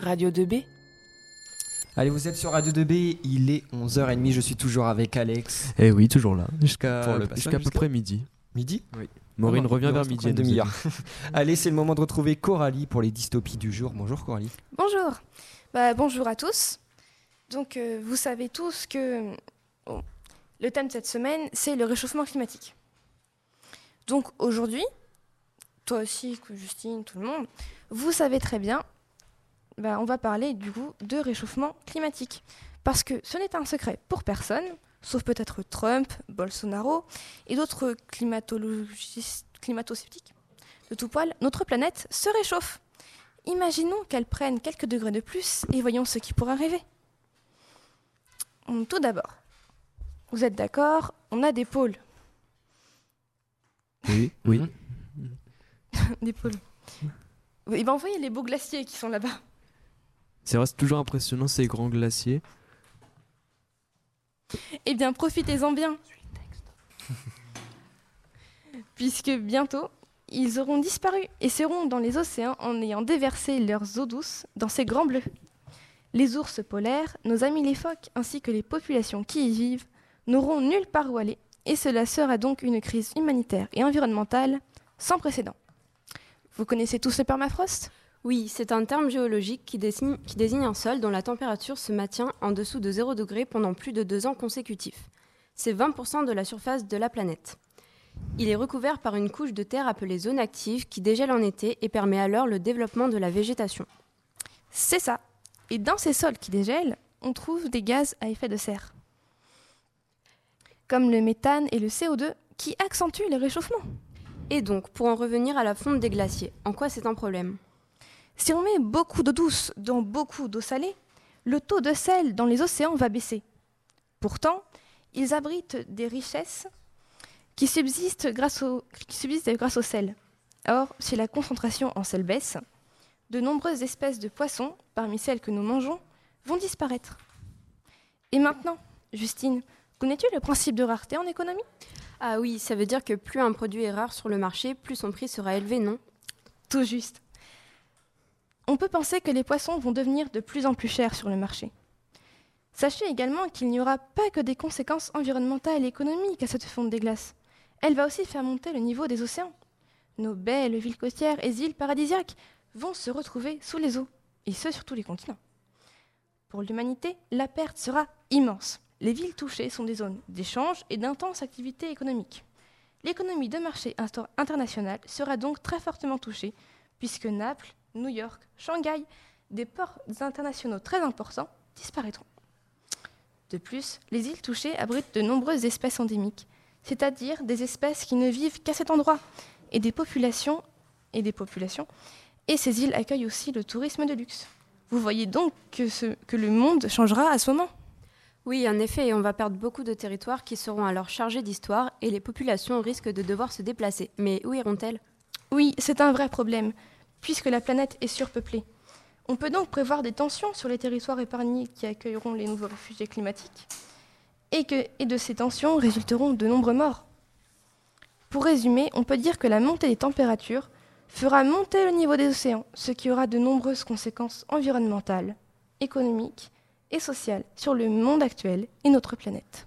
Radio 2B. Allez, vous êtes sur Radio 2B, il est 11h30, je suis toujours avec Alex. Eh oui, toujours là, jusqu'à peu près midi. Midi Oui. Maureen Ah bon, revient vers midi. demi-heure. dit. Allez, c'est le moment de retrouver Coralie pour les dystopies du jour. Bonjour Coralie. Bonjour. Bah, bonjour à tous. Donc, euh, vous savez tous que bon, le thème de cette semaine, c'est le réchauffement climatique. Donc, aujourd'hui, toi aussi, que Justine, tout le monde, vous savez très bien, bah, on va parler du coup de réchauffement climatique. Parce que ce n'est un secret pour personne, sauf peut-être Trump, Bolsonaro et d'autres climatologistes, climato-sceptiques. De tout poil, notre planète se réchauffe. Imaginons qu'elle prenne quelques degrés de plus et voyons ce qui pourrait arriver. Tout d'abord, vous êtes d'accord, on a des pôles. Oui, oui. Des pôles. Et ben, envoyez les beaux glaciers qui sont là-bas. C'est vrai, c'est toujours impressionnant ces grands glaciers. Eh bien, profitez-en bien. Puisque bientôt, ils auront disparu et seront dans les océans en ayant déversé leurs eaux douces dans ces grands bleus. Les ours polaires, nos amis les phoques, ainsi que les populations qui y vivent, n'auront nulle part où aller, et cela sera donc une crise humanitaire et environnementale sans précédent. Vous connaissez tous le permafrost? Oui, c'est un terme géologique qui désigne, qui désigne un sol dont la température se maintient en dessous de 0 degré pendant plus de deux ans consécutifs. C'est 20% de la surface de la planète. Il est recouvert par une couche de terre appelée zone active qui dégèle en été et permet alors le développement de la végétation. C'est ça. Et dans ces sols qui dégèlent, on trouve des gaz à effet de serre, comme le méthane et le CO2 qui accentuent le réchauffement. Et donc, pour en revenir à la fonte des glaciers, en quoi c'est un problème? Si on met beaucoup d'eau douce dans beaucoup d'eau salée, le taux de sel dans les océans va baisser. Pourtant, ils abritent des richesses qui subsistent grâce au, qui subsistent grâce au sel. Or, si la concentration en sel baisse, de nombreuses espèces de poissons, parmi celles que nous mangeons, vont disparaître. Et maintenant, Justine, connais-tu le principe de rareté en économie? Ah oui, ça veut dire que plus un produit est rare sur le marché, plus son prix sera élevé, non? Tout juste. On peut penser que les poissons vont devenir de plus en plus chers sur le marché. Sachez également qu'il n'y aura pas que des conséquences environnementales et économiques à cette fonte des glaces. Elle va aussi faire monter le niveau des océans. Nos belles villes côtières et îles paradisiaques vont se retrouver sous les eaux, et ce sur tous les continents. Pour l'humanité, la perte sera immense. Les villes touchées sont des zones d'échange et d'intenses activités économiques. L'économie de marché inter- international sera donc très fortement touchée, puisque Naples, New York, Shanghai, des ports internationaux très importants, disparaîtront. De plus, les îles touchées abritent de nombreuses espèces endémiques, c'est-à-dire des espèces qui ne vivent qu'à cet endroit, et des populations et des populations. Et ces îles accueillent aussi le tourisme de luxe. Vous voyez donc que, le monde changera à ce moment. Oui, en effet, et on va perdre beaucoup de territoires qui seront alors chargés d'histoire et les populations risquent de devoir se déplacer. Mais où iront-elles? Oui, c'est un vrai problème, puisque la planète est surpeuplée. On peut donc prévoir des tensions sur les territoires épargnés qui accueilleront les nouveaux réfugiés climatiques, et, que, de ces tensions résulteront de nombreux morts. Pour résumer, on peut dire que la montée des températures fera monter le niveau des océans, ce qui aura de nombreuses conséquences environnementales, économiques et sociales sur le monde actuel et notre planète.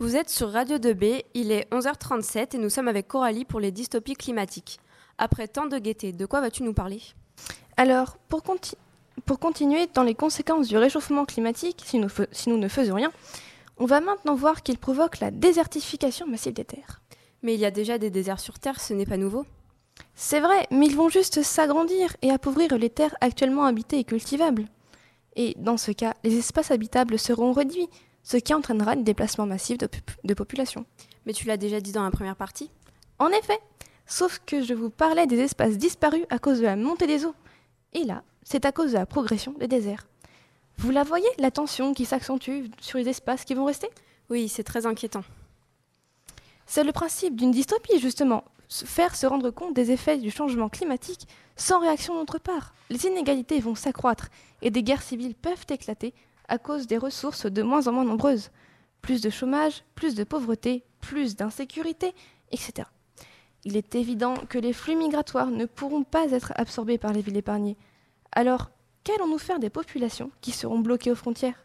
Vous êtes sur Radio 2B, il est 11h37 et nous sommes avec Coralie pour les dystopies climatiques. Après tant de gaieté, de quoi vas-tu nous parler? Alors, pour, conti- pour continuer dans les conséquences du réchauffement climatique, si nous, fe- si nous ne faisons rien, on va maintenant voir qu'il provoque la désertification massive des terres. Mais il y a déjà des déserts sur Terre, ce n'est pas nouveau. C'est vrai, mais ils vont juste s'agrandir et appauvrir les terres actuellement habitées et cultivables. Et dans ce cas, les espaces habitables seront réduits, ce qui entraînera des déplacements massifs de, de population. Mais tu l'as déjà dit dans la première partie. En effet, sauf que je vous parlais des espaces disparus à cause de la montée des eaux. Et là, c'est à cause de la progression des déserts. Vous la voyez, la tension qui s'accentue sur les espaces qui vont rester? Oui, c'est très inquiétant. C'est le principe d'une dystopie, justement. Faire se rendre compte des effets du changement climatique sans réaction d'autre part. Les inégalités vont s'accroître et des guerres civiles peuvent éclater à cause des ressources de moins en moins nombreuses. Plus de chômage, plus de pauvreté, plus d'insécurité, etc. Il est évident que les flux migratoires ne pourront pas être absorbés par les villes épargnées. Alors, qu'allons-nous faire des populations qui seront bloquées aux frontières?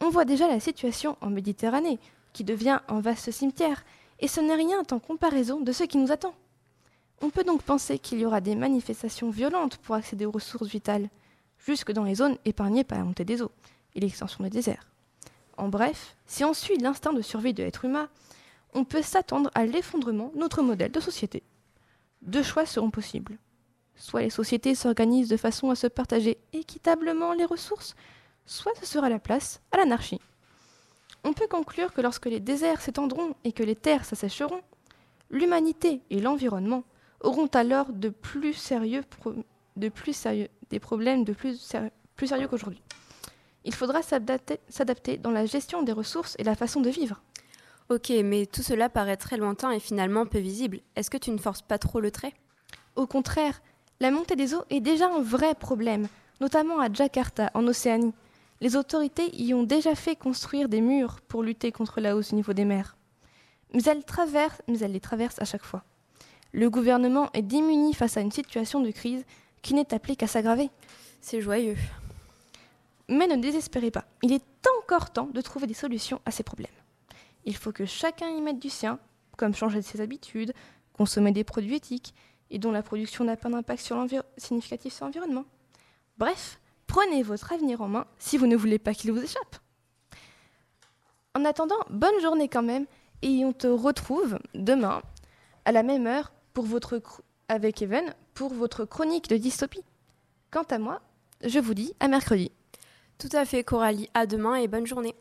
On voit déjà la situation en Méditerranée, qui devient un vaste cimetière, et ce n'est rien en comparaison de ce qui nous attend. On peut donc penser qu'il y aura des manifestations violentes pour accéder aux ressources vitales, jusque dans les zones épargnées par la montée des eaux et l'extension des déserts. En bref, si on suit l'instinct de survie de l'être humain, on peut s'attendre à l'effondrement de notre modèle de société. Deux choix seront possibles. Soit les sociétés s'organisent de façon à se partager équitablement les ressources, soit ce sera la place à l'anarchie. On peut conclure que lorsque les déserts s'étendront et que les terres s'assécheront, l'humanité et l'environnement auront alors de plus sérieux, des problèmes plus sérieux qu'aujourd'hui. Il faudra s'adapter dans la gestion des ressources et la façon de vivre. Ok, mais tout cela paraît très lointain et finalement peu visible. Est-ce que tu ne forces pas trop le trait? Au contraire, la montée des eaux est déjà un vrai problème, notamment à Jakarta, en Océanie. Les autorités y ont déjà fait construire des murs pour lutter contre la hausse du niveau des mers. Mais elles, traversent, mais elles les traversent à chaque fois. Le gouvernement est démuni face à une situation de crise qui n'est appelée qu'à s'aggraver. C'est joyeux. Mais ne désespérez pas, il est encore temps de trouver des solutions à ces problèmes. Il faut que chacun y mette du sien, comme changer ses habitudes, consommer des produits éthiques et dont la production n'a pas d'impact significatif sur l'environnement. Bref, prenez votre avenir en main si vous ne voulez pas qu'il vous échappe. En attendant, bonne journée quand même et on te retrouve demain à la même heure avec Even pour votre chronique de dystopie. Quant à moi, je vous dis à mercredi. Tout à fait, Coralie. À demain et bonne journée.